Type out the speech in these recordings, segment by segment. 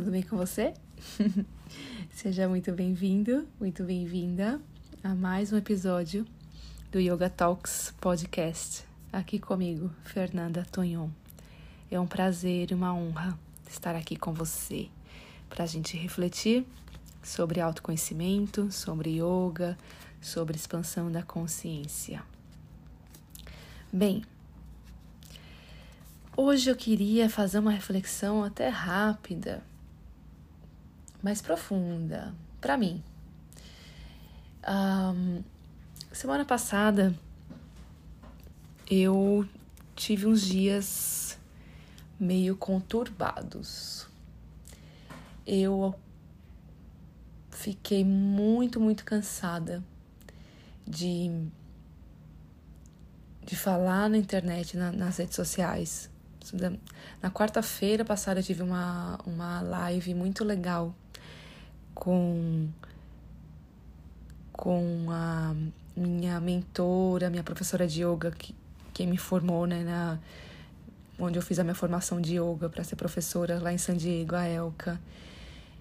tudo bem com você? Seja muito bem-vindo, muito bem-vinda a mais um episódio do Yoga Talks Podcast. Aqui comigo, Fernanda Tonhon. É um prazer e uma honra estar aqui com você para a gente refletir sobre autoconhecimento, sobre yoga, sobre expansão da consciência. Bem, Hoje eu queria fazer uma reflexão até rápida, mais profunda, para mim. Um, semana passada eu tive uns dias meio conturbados. Eu fiquei muito, muito cansada de, de falar na internet, na, nas redes sociais, na quarta-feira passada eu tive uma, uma live muito legal com, com a minha mentora, minha professora de yoga, que, que me formou, né, na, onde eu fiz a minha formação de yoga para ser professora lá em San Diego, a Elka.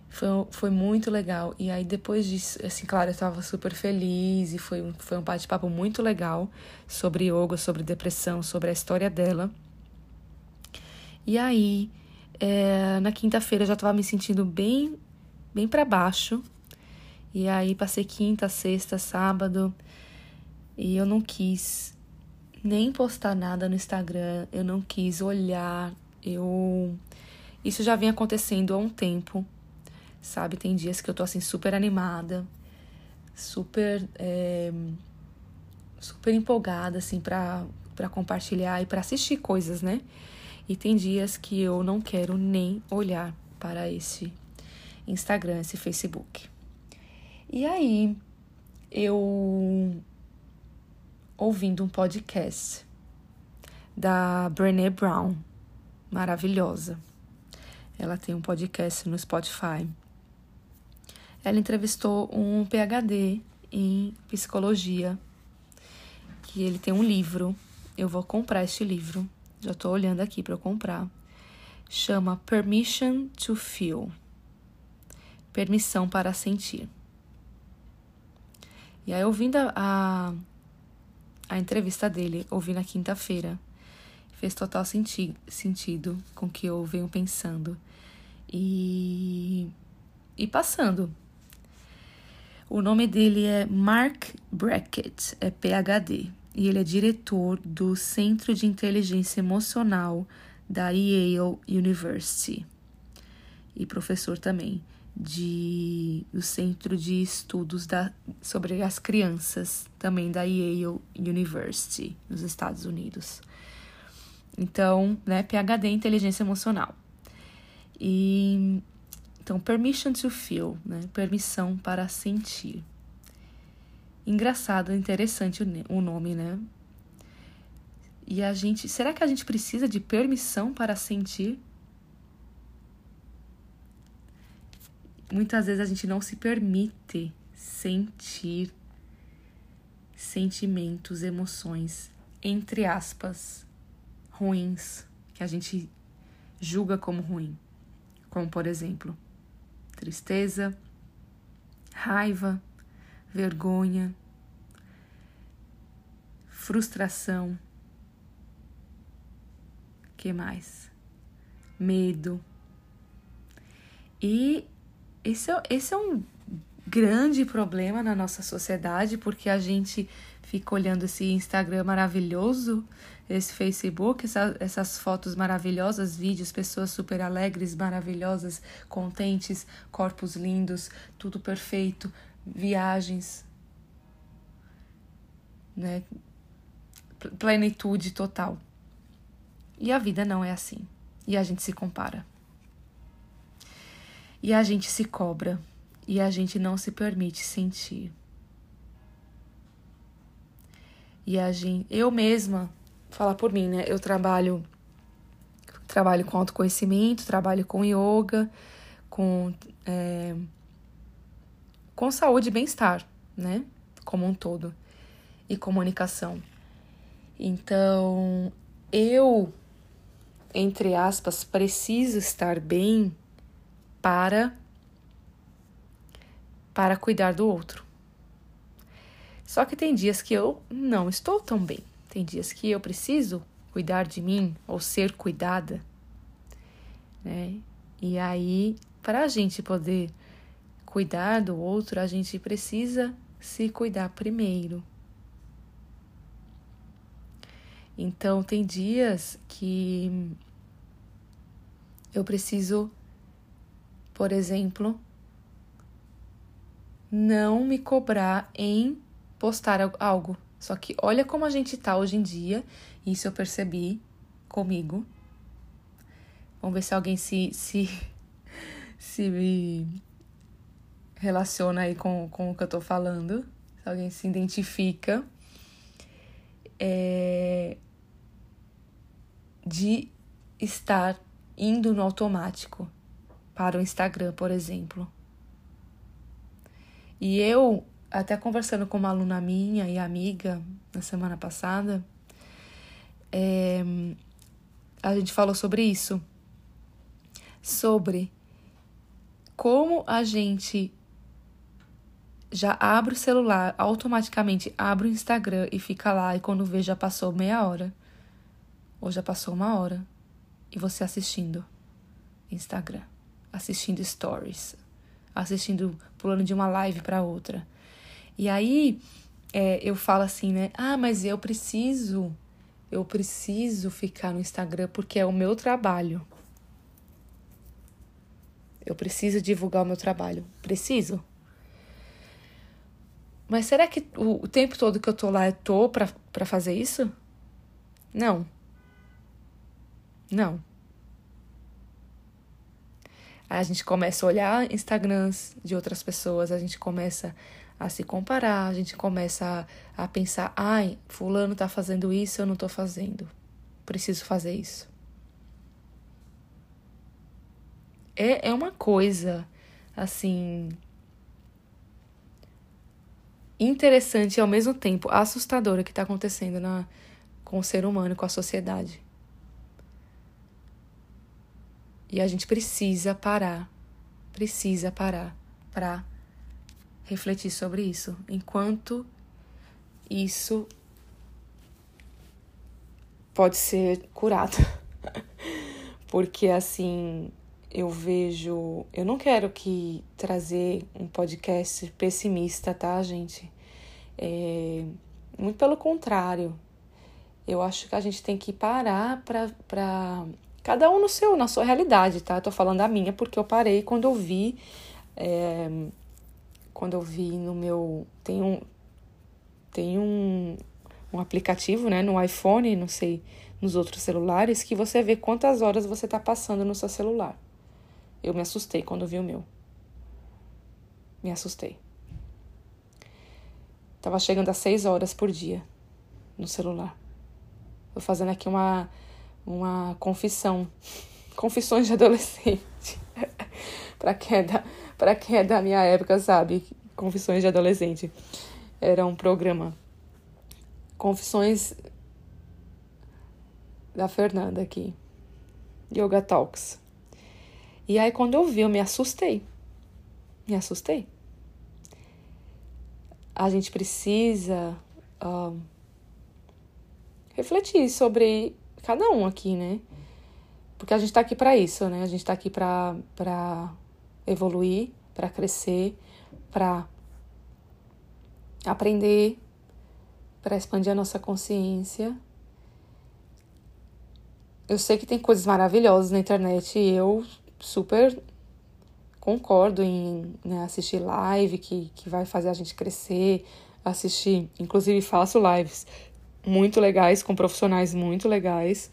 Foi, foi muito legal. E aí, depois disso, assim, claro, eu estava super feliz e foi, foi um bate-papo muito legal sobre yoga, sobre depressão, sobre a história dela. E aí, é, na quinta-feira eu já tava me sentindo bem, bem para baixo. E aí passei quinta, sexta, sábado e eu não quis nem postar nada no Instagram, eu não quis olhar, eu isso já vem acontecendo há um tempo, sabe? Tem dias que eu tô assim super animada, super é, super empolgada assim para para compartilhar e para assistir coisas, né? E tem dias que eu não quero nem olhar para esse Instagram, esse Facebook. E aí, eu ouvindo um podcast da Brené Brown, maravilhosa. Ela tem um podcast no Spotify. Ela entrevistou um PhD em psicologia, que ele tem um livro. Eu vou comprar este livro já estou olhando aqui para eu comprar. Chama Permission to Feel. Permissão para sentir. E aí, ouvindo a, a, a entrevista dele, ouvi na quinta-feira, fez total senti sentido com o que eu venho pensando e, e passando. O nome dele é Mark Brackett, é PhD e ele é diretor do Centro de Inteligência Emocional da Yale University e professor também de, do Centro de Estudos da, sobre as Crianças, também da Yale University, nos Estados Unidos. Então, né, PhD Inteligência Emocional. E, então, permission to feel, né, permissão para sentir. Engraçado, interessante o nome, né? E a gente, será que a gente precisa de permissão para sentir? Muitas vezes a gente não se permite sentir sentimentos, emoções, entre aspas, ruins, que a gente julga como ruim. Como, por exemplo, tristeza, raiva, vergonha, frustração. Que mais? Medo. E esse é, esse é um grande problema na nossa sociedade, porque a gente fica olhando esse Instagram maravilhoso, esse Facebook, essa, essas fotos maravilhosas, vídeos, pessoas super alegres, maravilhosas, contentes, corpos lindos, tudo perfeito, viagens, né? Plenitude total. E a vida não é assim. E a gente se compara. E a gente se cobra. E a gente não se permite sentir. E a gente, eu mesma, falar por mim, né? Eu trabalho trabalho com autoconhecimento, trabalho com yoga, com é, com saúde e bem-estar, né? Como um todo. E comunicação. Então, eu, entre aspas, preciso estar bem para para cuidar do outro. Só que tem dias que eu não estou tão bem. Tem dias que eu preciso cuidar de mim ou ser cuidada. Né? E aí, para a gente poder cuidar do outro, a gente precisa se cuidar primeiro. Então, tem dias que eu preciso, por exemplo, não me cobrar em postar algo. Só que olha como a gente tá hoje em dia, isso eu percebi comigo. Vamos ver se alguém se, se, se relaciona aí com, com o que eu tô falando, se alguém se identifica. É, de estar indo no automático para o Instagram, por exemplo. E eu, até conversando com uma aluna minha e amiga na semana passada, é, a gente falou sobre isso. Sobre como a gente já abre o celular, automaticamente abre o Instagram e fica lá, e quando vê já passou meia hora. Ou já passou uma hora. E você assistindo Instagram, assistindo stories, assistindo, pulando de uma live para outra. E aí é, eu falo assim, né? Ah, mas eu preciso, eu preciso ficar no Instagram porque é o meu trabalho. Eu preciso divulgar o meu trabalho. Preciso. Mas será que o, o tempo todo que eu tô lá eu tô pra, pra fazer isso? Não. Não. A gente começa a olhar Instagrams de outras pessoas, a gente começa a se comparar, a gente começa a, a pensar: ai, Fulano tá fazendo isso, eu não tô fazendo. Preciso fazer isso. É, é uma coisa, assim. Interessante e ao mesmo tempo assustadora que está acontecendo na, com o ser humano, com a sociedade. E a gente precisa parar, precisa parar para refletir sobre isso, enquanto isso pode ser curado. Porque assim, eu vejo, eu não quero que trazer um podcast pessimista, tá, gente? É, muito pelo contrário. Eu acho que a gente tem que parar para Cada um no seu, na sua realidade, tá? Eu tô falando a minha porque eu parei quando eu vi. É, quando eu vi no meu. Tem um. Tem um, um aplicativo, né, no iPhone, não sei, nos outros celulares, que você vê quantas horas você tá passando no seu celular. Eu me assustei quando vi o meu. Me assustei. Tava chegando a seis horas por dia no celular. Tô fazendo aqui uma uma confissão. Confissões de adolescente. para quem, é da, pra quem é da minha época, sabe? Confissões de adolescente. Era um programa. Confissões da Fernanda aqui. Yoga Talks. E aí, quando eu vi, eu me assustei. Me assustei. A gente precisa uh, refletir sobre cada um aqui, né? Porque a gente tá aqui para isso, né? A gente tá aqui para evoluir, para crescer, para aprender, para expandir a nossa consciência. Eu sei que tem coisas maravilhosas na internet e eu super concordo em né, assistir live que, que vai fazer a gente crescer, assistir, inclusive faço lives muito legais, com profissionais muito legais.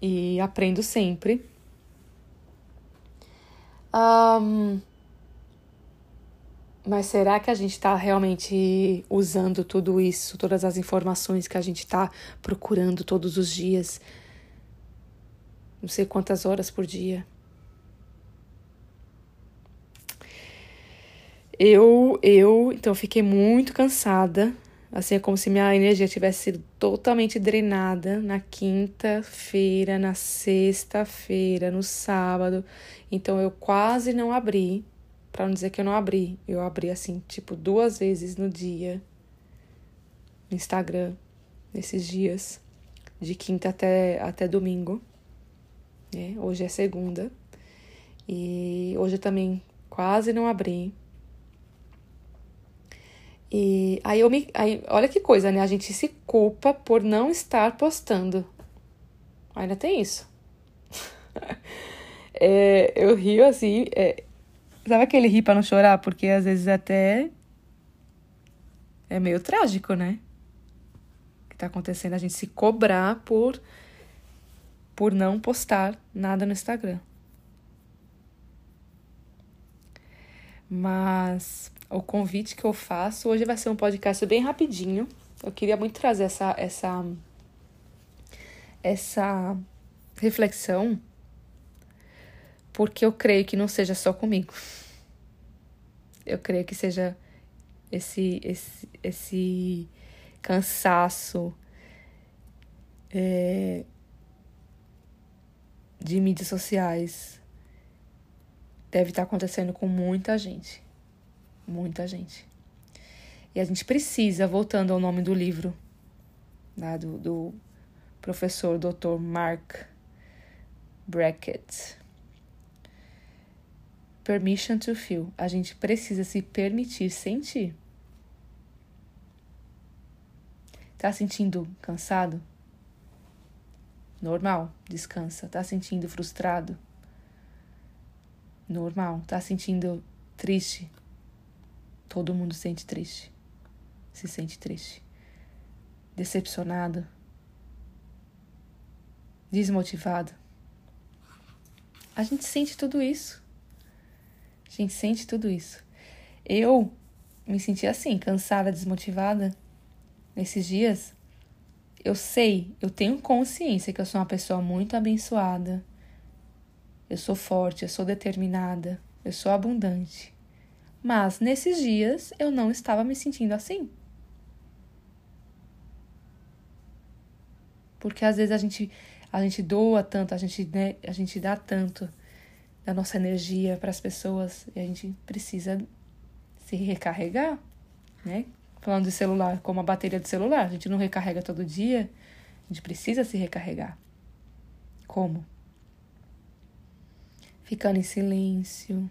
E aprendo sempre. Um, mas será que a gente está realmente usando tudo isso, todas as informações que a gente está procurando todos os dias? Não sei quantas horas por dia. Eu, eu, então, fiquei muito cansada Assim, é como se minha energia tivesse sido totalmente drenada na quinta-feira, na sexta-feira, no sábado. Então eu quase não abri, para não dizer que eu não abri. Eu abri assim, tipo, duas vezes no dia no Instagram nesses dias, de quinta até, até domingo. Né? Hoje é segunda. E hoje eu também quase não abri. E aí eu me. Aí, olha que coisa, né? A gente se culpa por não estar postando. Ainda tem isso. é, eu rio assim. É, sabe aquele rir pra não chorar? Porque às vezes até. É meio trágico, né? O que tá acontecendo? A gente se cobrar por. Por não postar nada no Instagram. Mas o convite que eu faço. Hoje vai ser um podcast bem rapidinho. Eu queria muito trazer essa essa essa reflexão porque eu creio que não seja só comigo. Eu creio que seja esse esse esse cansaço é, de mídias sociais deve estar acontecendo com muita gente muita gente. E a gente precisa, voltando ao nome do livro, né, do, do professor Dr. Mark Brackett. Permission to feel. A gente precisa se permitir sentir. Tá sentindo cansado? Normal, descansa. Tá sentindo frustrado? Normal. Tá sentindo triste? Todo mundo sente triste. Se sente triste. Decepcionado. Desmotivado. A gente sente tudo isso. A gente sente tudo isso. Eu me senti assim, cansada, desmotivada nesses dias. Eu sei, eu tenho consciência que eu sou uma pessoa muito abençoada. Eu sou forte, eu sou determinada, eu sou abundante. Mas nesses dias eu não estava me sentindo assim. Porque às vezes a gente a gente doa tanto, a gente, né, a gente dá tanto da nossa energia para as pessoas e a gente precisa se recarregar, né? Falando de celular, como a bateria do celular, a gente não recarrega todo dia, a gente precisa se recarregar. Como? Ficando em silêncio,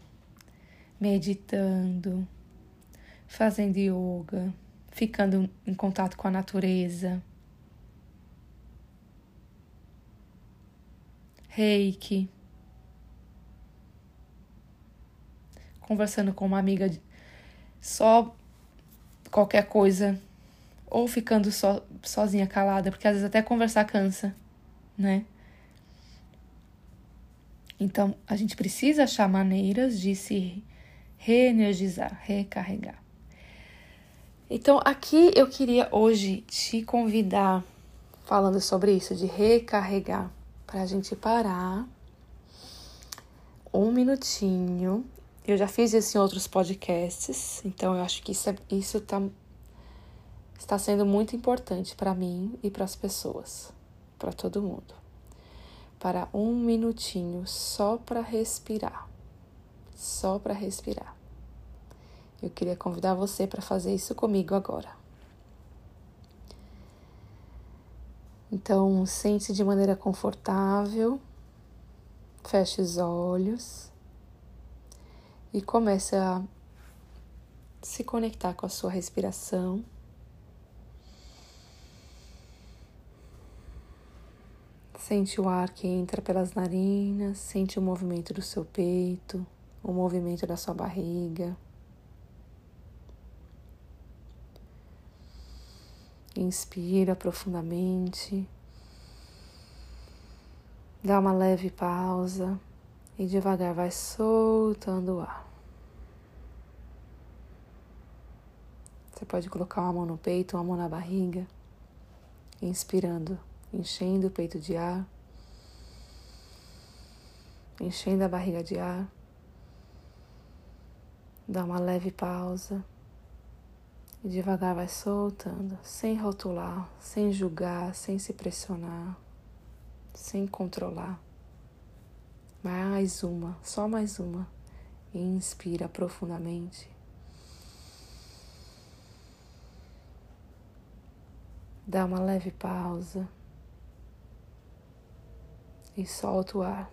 meditando, fazendo yoga, ficando em contato com a natureza. Reiki. Conversando com uma amiga só qualquer coisa ou ficando so, sozinha calada, porque às vezes até conversar cansa, né? Então, a gente precisa achar maneiras de se reenergizar, recarregar. Então, aqui eu queria hoje te convidar, falando sobre isso, de recarregar, para a gente parar um minutinho. Eu já fiz isso em outros podcasts, então eu acho que isso, é, isso tá, está sendo muito importante para mim e para as pessoas, para todo mundo. Para um minutinho só para respirar só para respirar. Eu queria convidar você para fazer isso comigo agora. Então, sente-se de maneira confortável, feche os olhos e comece a se conectar com a sua respiração. Sente o ar que entra pelas narinas, sente o movimento do seu peito o movimento da sua barriga. Inspira profundamente. Dá uma leve pausa e devagar vai soltando o ar. Você pode colocar uma mão no peito, uma mão na barriga, inspirando, enchendo o peito de ar, enchendo a barriga de ar. Dá uma leve pausa E devagar vai soltando, sem rotular, sem julgar, sem se pressionar, sem controlar. Mais uma, só mais uma. Inspira profundamente. Dá uma leve pausa e solta o ar.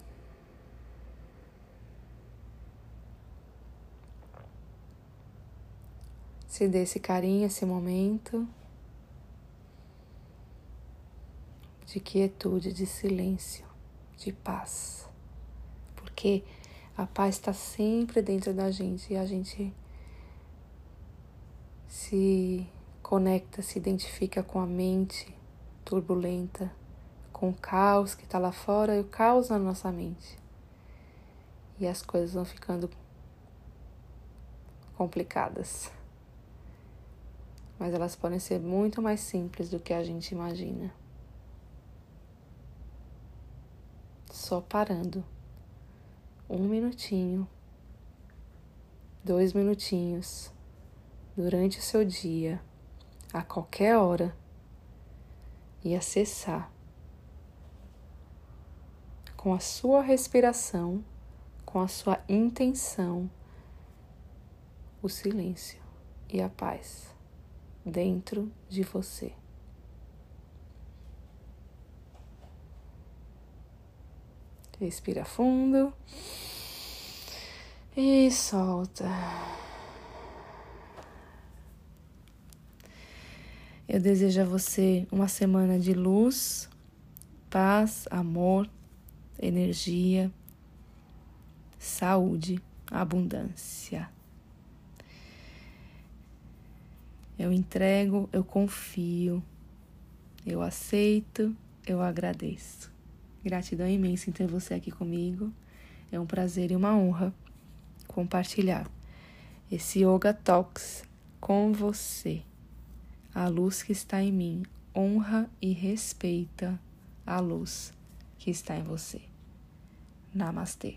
Se dê esse carinho, esse momento de quietude, de silêncio, de paz. Porque a paz está sempre dentro da gente e a gente se conecta, se identifica com a mente turbulenta, com o caos que está lá fora e o caos na nossa mente. E as coisas vão ficando complicadas. Mas elas podem ser muito mais simples do que a gente imagina. Só parando um minutinho, dois minutinhos. Durante o seu dia, a qualquer hora, e acessar com a sua respiração, com a sua intenção, o silêncio e a paz dentro de você. Respira fundo e solta. Eu desejo a você uma semana de luz, paz, amor, energia, saúde, abundância. Eu entrego, eu confio, eu aceito, eu agradeço. Gratidão imensa em ter você aqui comigo. É um prazer e uma honra compartilhar esse Yoga Talks com você. A luz que está em mim honra e respeita a luz que está em você. Namastê.